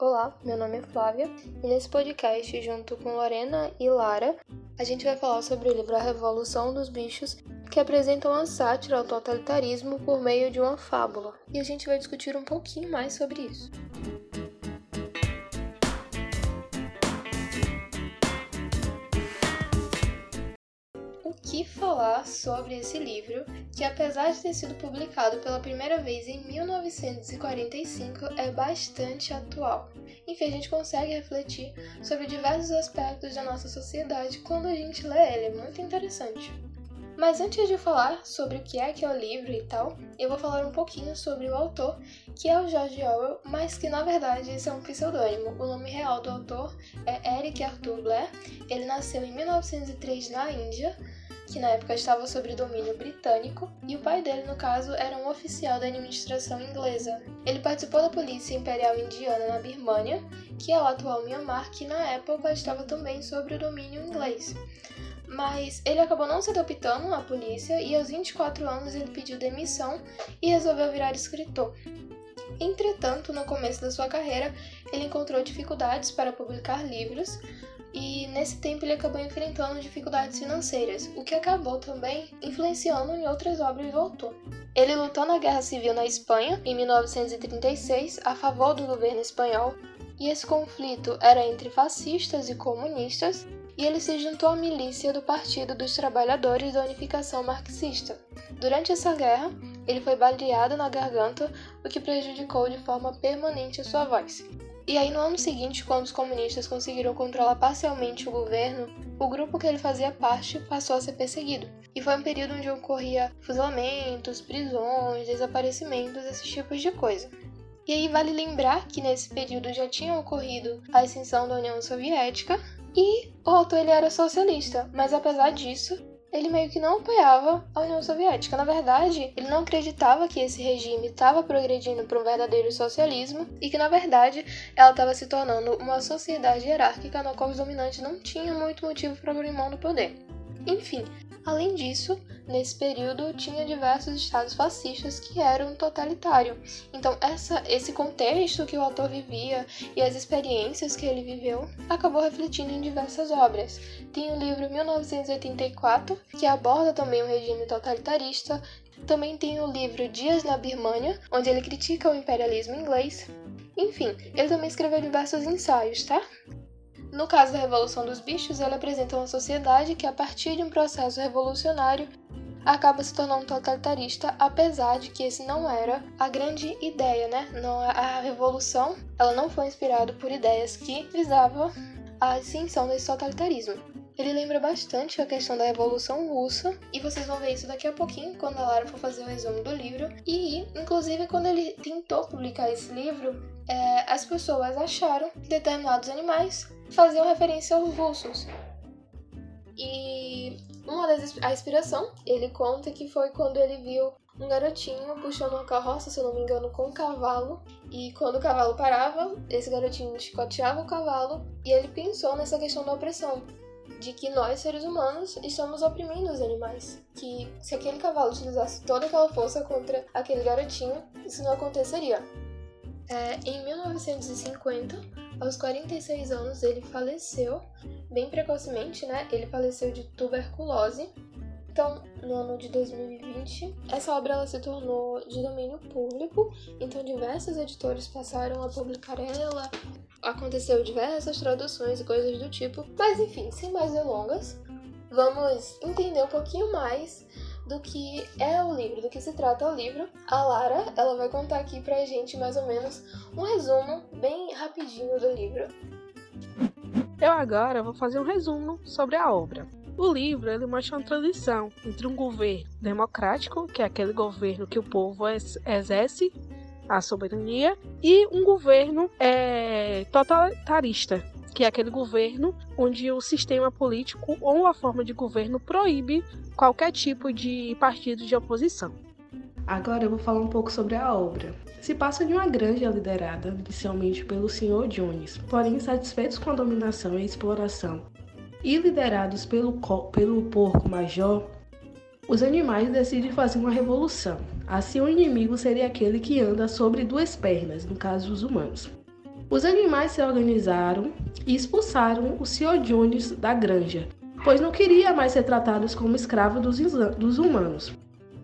Olá, meu nome é Flávia e nesse podcast, junto com Lorena e Lara, a gente vai falar sobre o livro A Revolução dos Bichos, que apresenta uma sátira ao totalitarismo por meio de uma fábula. E a gente vai discutir um pouquinho mais sobre isso. Falar sobre esse livro, que apesar de ter sido publicado pela primeira vez em 1945, é bastante atual. Enfim, a gente consegue refletir sobre diversos aspectos da nossa sociedade quando a gente lê ele, é muito interessante. Mas antes de falar sobre o que é que é o livro e tal, eu vou falar um pouquinho sobre o autor, que é o George Orwell, mas que na verdade esse é um pseudônimo. O nome real do autor é Eric Arthur Blair. Ele nasceu em 1903 na Índia, que na época estava sob domínio britânico, e o pai dele, no caso, era um oficial da administração inglesa. Ele participou da Polícia Imperial Indiana na Birmânia, que é o atual Myanmar, que na época estava também sob o domínio inglês. Mas ele acabou não se adaptando à polícia e aos 24 anos ele pediu demissão e resolveu virar escritor. Entretanto, no começo da sua carreira, ele encontrou dificuldades para publicar livros, e nesse tempo ele acabou enfrentando dificuldades financeiras, o que acabou também influenciando em outras obras do autor. Ele lutou na Guerra Civil na Espanha, em 1936, a favor do governo espanhol, e esse conflito era entre fascistas e comunistas, e ele se juntou à milícia do Partido dos Trabalhadores da Unificação Marxista. Durante essa guerra, ele foi baleado na garganta, o que prejudicou de forma permanente a sua voz. E aí, no ano seguinte, quando os comunistas conseguiram controlar parcialmente o governo, o grupo que ele fazia parte passou a ser perseguido. E foi um período onde ocorria fuzilamentos, prisões, desaparecimentos, esses tipos de coisa. E aí vale lembrar que nesse período já tinha ocorrido a extinção da União Soviética e o autor ele era socialista, mas apesar disso, ele meio que não apoiava a União Soviética. Na verdade, ele não acreditava que esse regime estava progredindo para um verdadeiro socialismo e que, na verdade, ela estava se tornando uma sociedade hierárquica na qual os dominantes não tinham muito motivo para abrir mão do poder. Enfim, além disso, nesse período tinha diversos estados fascistas que eram totalitários. Então, essa, esse contexto que o autor vivia e as experiências que ele viveu acabou refletindo em diversas obras. Tem o livro 1984, que aborda também o regime totalitarista. Também tem o livro Dias na Birmânia, onde ele critica o imperialismo inglês. Enfim, ele também escreveu diversos ensaios, tá? No caso da Revolução dos Bichos, ele apresenta uma sociedade que, a partir de um processo revolucionário, acaba se tornando totalitarista, apesar de que esse não era a grande ideia, né? Não, a revolução ela não foi inspirada por ideias que visavam a extinção desse totalitarismo. Ele lembra bastante a questão da Revolução Russa, e vocês vão ver isso daqui a pouquinho, quando a Lara for fazer o resumo do livro. E, inclusive, quando ele tentou publicar esse livro, é, as pessoas acharam que determinados animais faziam referência aos russos. E uma das a inspiração, ele conta que foi quando ele viu um garotinho puxando uma carroça, se não me engano, com um cavalo. E quando o cavalo parava, esse garotinho chicoteava o cavalo e ele pensou nessa questão da opressão. De que nós, seres humanos, estamos oprimindo os animais. Que se aquele cavalo utilizasse toda aquela força contra aquele garotinho, isso não aconteceria. É, em 1950, aos 46 anos, ele faleceu, bem precocemente, né? Ele faleceu de tuberculose. Então, no ano de 2020, essa obra ela se tornou de domínio público, então diversos editores passaram a publicar ela, aconteceu diversas traduções e coisas do tipo. Mas enfim, sem mais delongas, vamos entender um pouquinho mais do que é o livro, do que se trata o livro. A Lara, ela vai contar aqui pra gente mais ou menos um resumo bem rapidinho do livro. Eu agora vou fazer um resumo sobre a obra. O livro ele mostra uma transição entre um governo democrático, que é aquele governo que o povo exerce a soberania, e um governo é, totalitarista, que é aquele governo onde o sistema político ou a forma de governo proíbe qualquer tipo de partido de oposição. Agora eu vou falar um pouco sobre a obra. Se passa de uma granja liderada inicialmente pelo Sr. Jones, porém insatisfeitos com a dominação e a exploração, e liderados pelo, pelo porco major, os animais decidem fazer uma revolução. Assim, o inimigo seria aquele que anda sobre duas pernas, no caso, os humanos. Os animais se organizaram e expulsaram o Sr. Jones da granja, pois não queria mais ser tratados como escravo dos, dos humanos.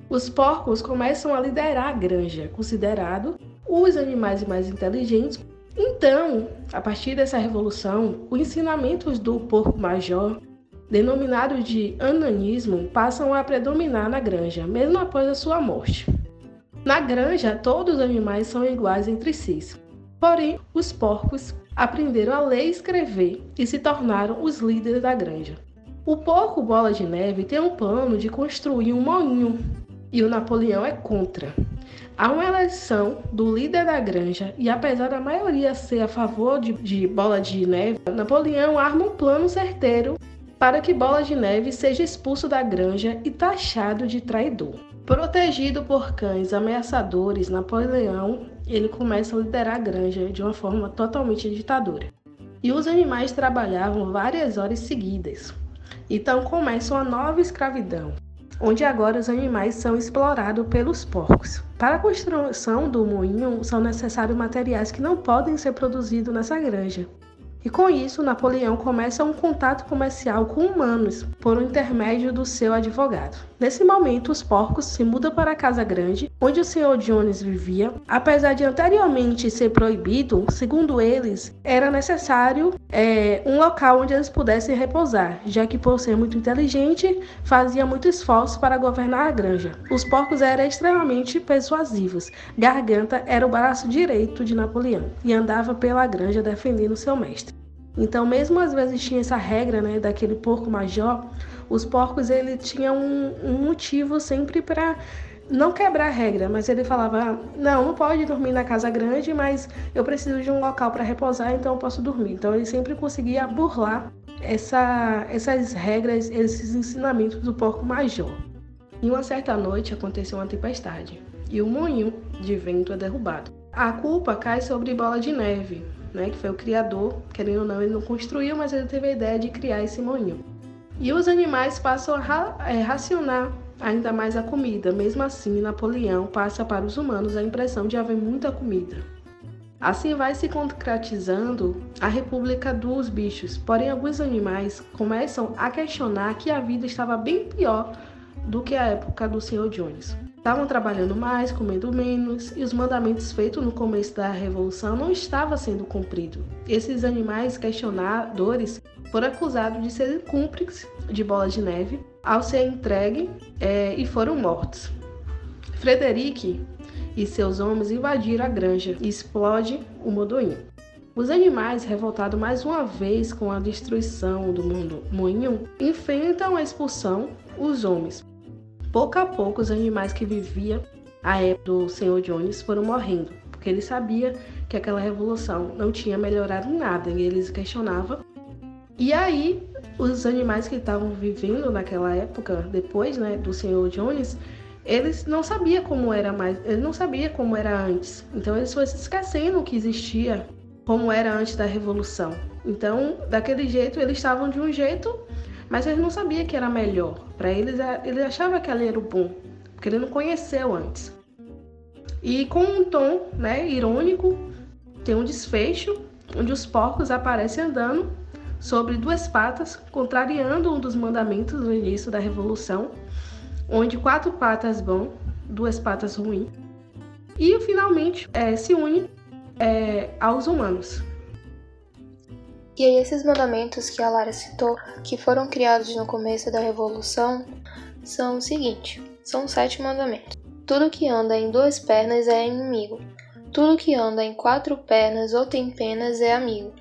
Os porcos começam a liderar a granja, considerado os animais mais inteligentes. Então, a partir dessa revolução, os ensinamentos do porco major, denominado de ananismo, passam a predominar na granja, mesmo após a sua morte. Na granja, todos os animais são iguais entre si. Porém, os porcos aprenderam a ler e escrever e se tornaram os líderes da granja. O porco Bola de Neve tem um plano de construir um moinho e o Napoleão é contra. Há uma eleição do líder da granja e, apesar da maioria ser a favor de, de Bola de Neve, Napoleão arma um plano certeiro para que Bola de Neve seja expulso da granja e taxado de traidor. Protegido por cães ameaçadores, Napoleão ele começa a liderar a granja de uma forma totalmente ditadora. E os animais trabalhavam várias horas seguidas, então começa uma nova escravidão, onde agora os animais são explorados pelos porcos. Para a construção do moinho são necessários materiais que não podem ser produzidos nessa granja, e com isso, Napoleão começa um contato comercial com humanos por intermédio do seu advogado. Nesse momento, os porcos se mudam para a casa grande, onde o Sr. Jones vivia. Apesar de anteriormente ser proibido, segundo eles, era necessário é, um local onde eles pudessem repousar, já que, por ser muito inteligente, fazia muito esforço para governar a granja. Os porcos eram extremamente persuasivos. Garganta era o braço direito de Napoleão e andava pela granja defendendo seu mestre. Então, mesmo às vezes tinha essa regra, né, daquele porco major, os porcos ele tinha um, um motivo sempre para não quebrar a regra, mas ele falava: não, não pode dormir na casa grande, mas eu preciso de um local para repousar, então eu posso dormir. Então ele sempre conseguia burlar essa, essas regras, esses ensinamentos do porco major. Em uma certa noite aconteceu uma tempestade e o moinho de vento é derrubado. A culpa cai sobre Bola de Neve, né, que foi o criador, querendo ou não, ele não construiu, mas ele teve a ideia de criar esse moinho. E os animais passam a ra é, racionar ainda mais a comida. Mesmo assim, Napoleão passa para os humanos a impressão de haver muita comida. Assim vai se concretizando a República dos Bichos. Porém, alguns animais começam a questionar que a vida estava bem pior do que a época do Sr. Jones. Estavam trabalhando mais, comendo menos, e os mandamentos feitos no começo da Revolução não estavam sendo cumpridos. Esses animais questionadores foram acusados de serem cúmplices de Bola de Neve ao ser entregue é, e foram mortos. Frederic e seus homens invadiram a granja e explode o moinho. Os animais, revoltados mais uma vez com a destruição do mundo moinho, enfrentam a expulsão os homens pouco a pouco os animais que viviam a época do Senhor Jones foram morrendo, porque ele sabia que aquela revolução não tinha melhorado nada e eles questionavam. E aí, os animais que estavam vivendo naquela época, depois né, do Senhor Jones, eles não sabiam como era mais, eles não sabiam como era antes. Então eles foram se esquecendo que existia como era antes da revolução. Então, daquele jeito, eles estavam de um jeito mas ele não sabia que era melhor. Para eles, ele achava que ali era o bom, porque ele não conheceu antes. E com um tom né, irônico, tem um desfecho onde os porcos aparecem andando sobre duas patas, contrariando um dos mandamentos no início da Revolução, onde quatro patas bom, duas patas ruins, e finalmente é, se une é, aos humanos. E aí esses mandamentos que a Lara citou, que foram criados no começo da Revolução, são o seguinte: são sete mandamentos. Tudo que anda em duas pernas é inimigo. Tudo que anda em quatro pernas ou tem penas é amigo.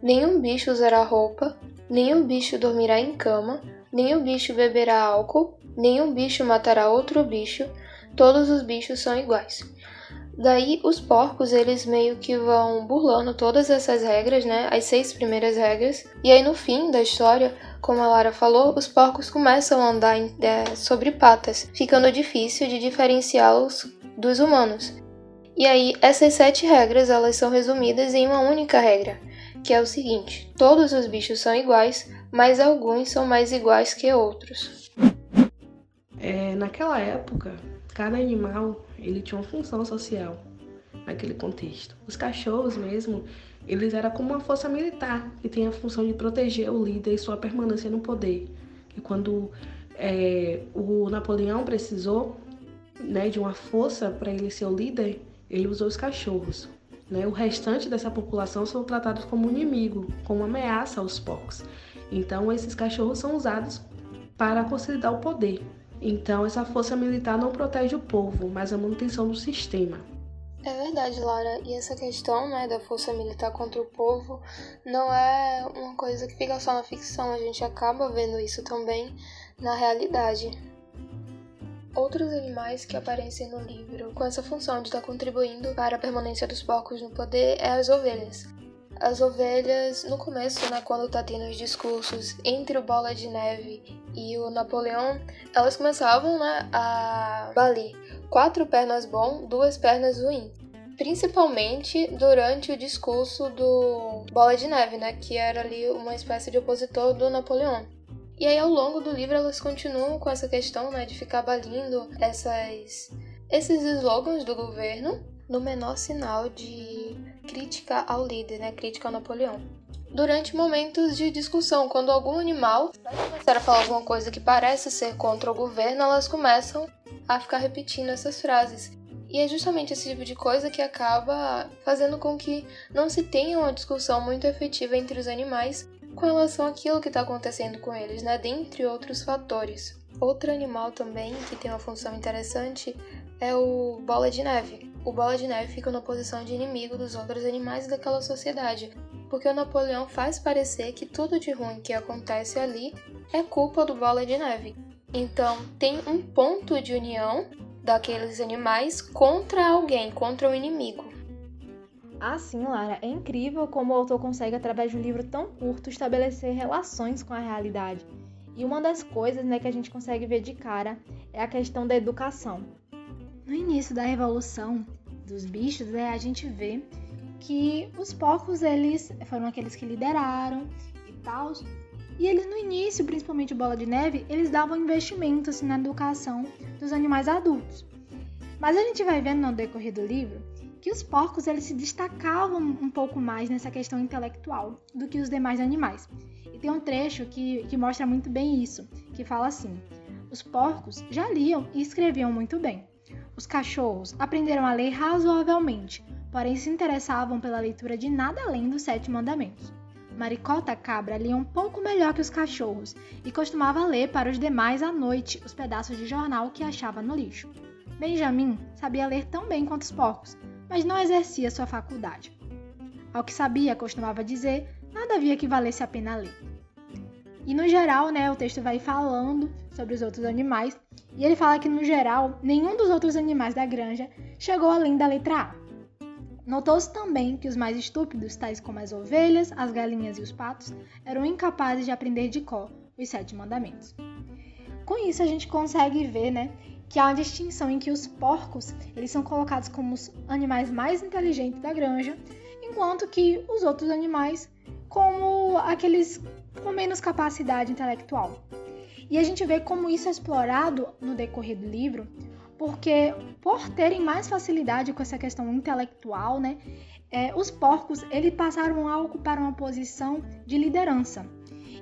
Nenhum bicho usará roupa, nenhum bicho dormirá em cama, nenhum bicho beberá álcool, nenhum bicho matará outro bicho, todos os bichos são iguais. Daí os porcos eles meio que vão burlando todas essas regras, né? As seis primeiras regras. E aí no fim da história, como a Lara falou, os porcos começam a andar é, sobre patas, ficando difícil de diferenciá-los dos humanos. E aí essas sete regras elas são resumidas em uma única regra, que é o seguinte: todos os bichos são iguais, mas alguns são mais iguais que outros. É, naquela época, cada animal ele tinha uma função social naquele contexto. Os cachorros mesmo, eles eram como uma força militar que tem a função de proteger o líder e sua permanência no poder. E quando é, o Napoleão precisou né, de uma força para ele ser o líder, ele usou os cachorros. Né? O restante dessa população são tratados como inimigo, como ameaça aos porcos. Então, esses cachorros são usados para consolidar o poder. Então, essa força militar não protege o povo, mas a manutenção do sistema. É verdade, Lara. E essa questão né, da força militar contra o povo não é uma coisa que fica só na ficção, a gente acaba vendo isso também na realidade. Outros animais que aparecem no livro com essa função de estar contribuindo para a permanência dos porcos no poder é as ovelhas. As ovelhas, no começo, né, quando tá tendo os discursos entre o Bola de Neve e o Napoleão, elas começavam né, a balir quatro pernas bom, duas pernas ruim. Principalmente durante o discurso do Bola de Neve, né, que era ali uma espécie de opositor do Napoleão. E aí, ao longo do livro, elas continuam com essa questão né, de ficar balindo essas, esses slogans do governo no menor sinal de crítica ao líder, né, crítica ao Napoleão. Durante momentos de discussão, quando algum animal vai começar a falar alguma coisa que parece ser contra o governo, elas começam a ficar repetindo essas frases. E é justamente esse tipo de coisa que acaba fazendo com que não se tenha uma discussão muito efetiva entre os animais com relação àquilo que está acontecendo com eles, né? dentre outros fatores. Outro animal também que tem uma função interessante é o bola de neve. O bola de neve fica na posição de inimigo dos outros animais daquela sociedade, porque o Napoleão faz parecer que tudo de ruim que acontece ali é culpa do bola de neve. Então, tem um ponto de união daqueles animais contra alguém, contra o inimigo. Ah, sim, Lara, é incrível como o autor consegue, através de um livro tão curto, estabelecer relações com a realidade. E uma das coisas né, que a gente consegue ver de cara é a questão da educação. No início da Revolução dos Bichos, né, a gente vê que os porcos eles foram aqueles que lideraram e tal. E eles no início, principalmente o Bola de Neve, eles davam investimento assim, na educação dos animais adultos. Mas a gente vai vendo no decorrer do livro que os porcos eles se destacavam um pouco mais nessa questão intelectual do que os demais animais. E tem um trecho que, que mostra muito bem isso, que fala assim: os porcos já liam e escreviam muito bem. Os cachorros aprenderam a ler razoavelmente, porém se interessavam pela leitura de nada além dos sete mandamentos. Maricota Cabra lia um pouco melhor que os cachorros e costumava ler para os demais à noite os pedaços de jornal que achava no lixo. Benjamin sabia ler tão bem quanto os porcos, mas não exercia sua faculdade. Ao que sabia, costumava dizer, nada havia que valesse a pena ler. E no geral, né, o texto vai falando sobre os outros animais, e ele fala que no geral, nenhum dos outros animais da granja chegou além da letra A. Notou-se também que os mais estúpidos, tais como as ovelhas, as galinhas e os patos, eram incapazes de aprender de cor os sete mandamentos. Com isso a gente consegue ver, né, que há uma distinção em que os porcos eles são colocados como os animais mais inteligentes da granja, enquanto que os outros animais como aqueles com menos capacidade intelectual. E a gente vê como isso é explorado no decorrer do livro, porque por terem mais facilidade com essa questão intelectual, né, é, os porcos eles passaram a ocupar uma posição de liderança,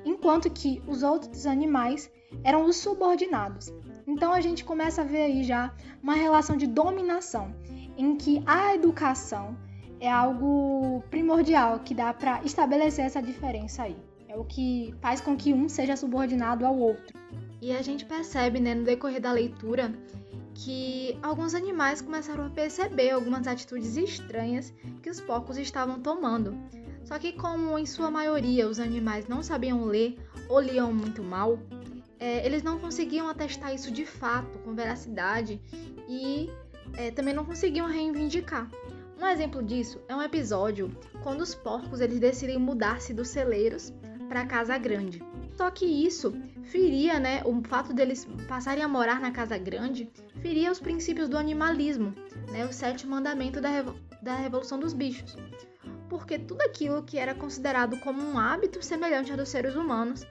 enquanto que os outros animais eram os subordinados. Então a gente começa a ver aí já uma relação de dominação, em que a educação é algo primordial que dá para estabelecer essa diferença aí. É o que faz com que um seja subordinado ao outro. E a gente percebe, né, no decorrer da leitura, que alguns animais começaram a perceber algumas atitudes estranhas que os porcos estavam tomando. Só que, como em sua maioria os animais não sabiam ler ou liam muito mal, é, eles não conseguiam atestar isso de fato, com veracidade, e é, também não conseguiam reivindicar. Um exemplo disso é um episódio quando os porcos eles decidem mudar-se dos celeiros para casa grande. Só que isso feria, né, o fato deles passarem a morar na casa grande, feria os princípios do animalismo, né, o sétimo mandamento da, revo da Revolução dos Bichos. Porque tudo aquilo que era considerado como um hábito semelhante ao dos seres humanos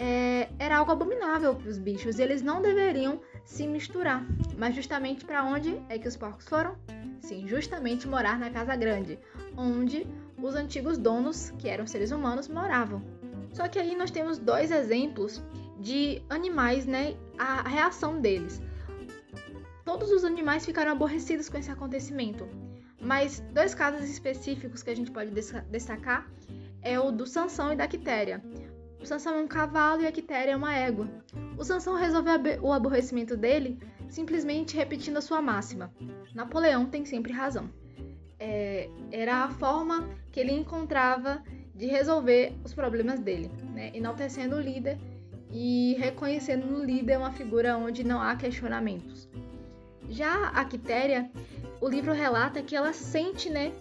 é, era algo abominável para os bichos e eles não deveriam se misturar. Mas justamente para onde é que os porcos foram? Sim, justamente morar na casa grande, onde os antigos donos, que eram seres humanos, moravam. Só que aí nós temos dois exemplos de animais, né? A reação deles. Todos os animais ficaram aborrecidos com esse acontecimento. Mas dois casos específicos que a gente pode destacar é o do Sansão e da Quitéria. O Sansão é um cavalo e a Quitéria é uma égua. O Sansão resolveu o aborrecimento dele simplesmente repetindo a sua máxima: Napoleão tem sempre razão. É, era a forma que ele encontrava de resolver os problemas dele, né? enaltecendo o líder e reconhecendo no líder uma figura onde não há questionamentos. Já a Quitéria, o livro relata que ela sente, né,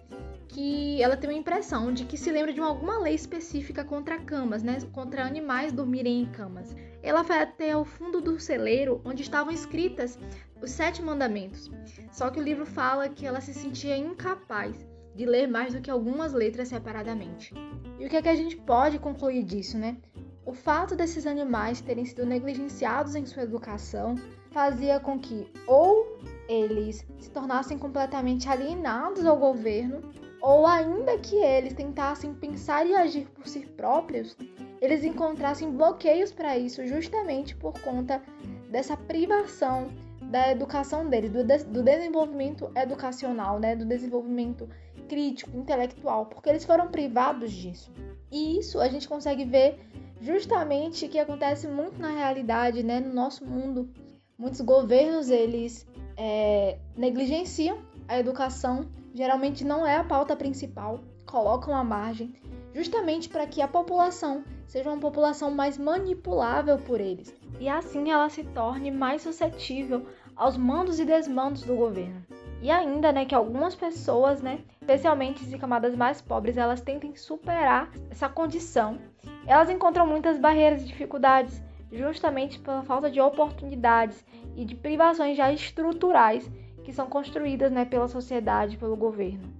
que ela tem uma impressão de que se lembra de alguma lei específica contra camas, né, contra animais dormirem em camas. Ela vai até o fundo do celeiro onde estavam escritas os sete mandamentos. Só que o livro fala que ela se sentia incapaz de ler mais do que algumas letras separadamente. E o que é que a gente pode concluir disso, né? O fato desses animais terem sido negligenciados em sua educação fazia com que ou eles se tornassem completamente alienados ao governo, ou ainda que eles tentassem pensar e agir por si próprios, eles encontrassem bloqueios para isso justamente por conta dessa privação da educação deles, do, de do desenvolvimento educacional, né, do desenvolvimento crítico, intelectual, porque eles foram privados disso. E isso a gente consegue ver justamente que acontece muito na realidade, né, no nosso mundo. Muitos governos eles é, negligenciam a educação, geralmente não é a pauta principal, colocam à margem, justamente para que a população seja uma população mais manipulável por eles e assim ela se torne mais suscetível aos mandos e desmandos do governo. E ainda, né, que algumas pessoas, né, especialmente em camadas mais pobres, elas tentem superar essa condição. Elas encontram muitas barreiras e dificuldades, justamente pela falta de oportunidades e de privações já estruturais que são construídas, né, pela sociedade, pelo governo.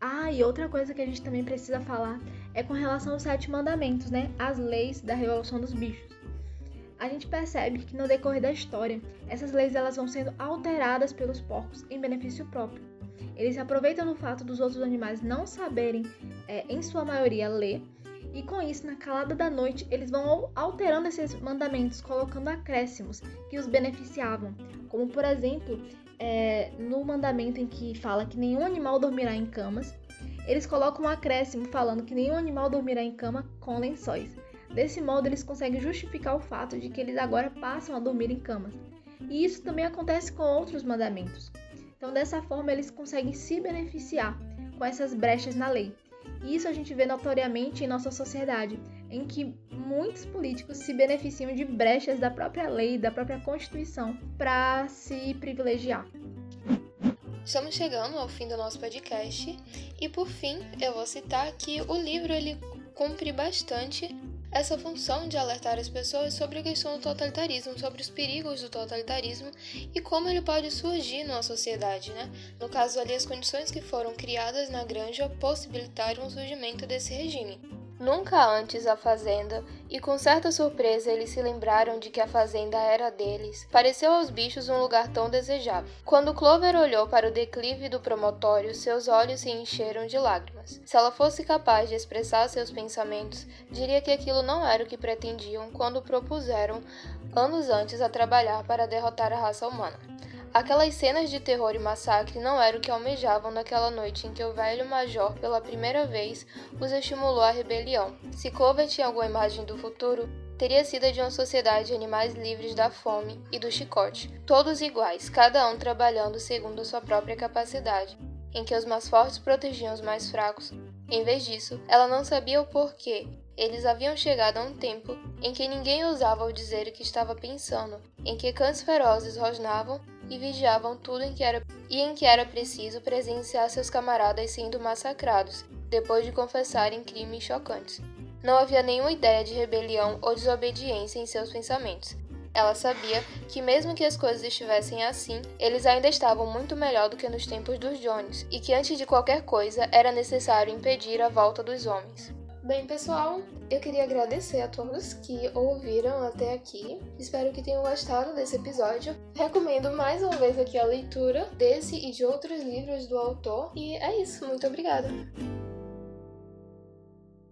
Ah, e outra coisa que a gente também precisa falar é com relação aos sete mandamentos, né, as leis da revolução dos bichos a gente percebe que no decorrer da história, essas leis elas vão sendo alteradas pelos porcos em benefício próprio. Eles aproveitam do fato dos outros animais não saberem, é, em sua maioria, ler, e com isso, na calada da noite, eles vão alterando esses mandamentos, colocando acréscimos que os beneficiavam, como por exemplo, é, no mandamento em que fala que nenhum animal dormirá em camas, eles colocam um acréscimo falando que nenhum animal dormirá em cama com lençóis. Desse modo, eles conseguem justificar o fato de que eles agora passam a dormir em camas. E isso também acontece com outros mandamentos. Então, dessa forma, eles conseguem se beneficiar com essas brechas na lei. E isso a gente vê notoriamente em nossa sociedade, em que muitos políticos se beneficiam de brechas da própria lei, da própria Constituição, para se privilegiar. Estamos chegando ao fim do nosso podcast e por fim eu vou citar que o livro ele cumpre bastante essa função de alertar as pessoas sobre a questão do totalitarismo, sobre os perigos do totalitarismo e como ele pode surgir numa sociedade, né? No caso ali, as condições que foram criadas na granja possibilitaram o surgimento desse regime. Nunca antes a fazenda, e com certa surpresa eles se lembraram de que a fazenda era deles, pareceu aos bichos um lugar tão desejável. Quando Clover olhou para o declive do promontório, seus olhos se encheram de lágrimas. Se ela fosse capaz de expressar seus pensamentos, diria que aquilo não era o que pretendiam quando propuseram anos antes a trabalhar para derrotar a raça humana. Aquelas cenas de terror e massacre não eram o que almejavam naquela noite em que o velho major, pela primeira vez, os estimulou à rebelião. Se Clover tinha alguma imagem do futuro, teria sido de uma sociedade de animais livres da fome e do chicote, todos iguais, cada um trabalhando segundo sua própria capacidade, em que os mais fortes protegiam os mais fracos. Em vez disso, ela não sabia o porquê. Eles haviam chegado a um tempo em que ninguém ousava dizer o que estava pensando, em que cães ferozes rosnavam e vigiavam tudo em que era, e em que era preciso presenciar seus camaradas sendo massacrados, depois de confessarem crimes chocantes. Não havia nenhuma ideia de rebelião ou desobediência em seus pensamentos. Ela sabia que, mesmo que as coisas estivessem assim, eles ainda estavam muito melhor do que nos tempos dos Jones, e que antes de qualquer coisa era necessário impedir a volta dos homens. Bem, pessoal, eu queria agradecer a todos que ouviram até aqui. Espero que tenham gostado desse episódio. Recomendo mais uma vez aqui a leitura desse e de outros livros do autor. E é isso, muito obrigada!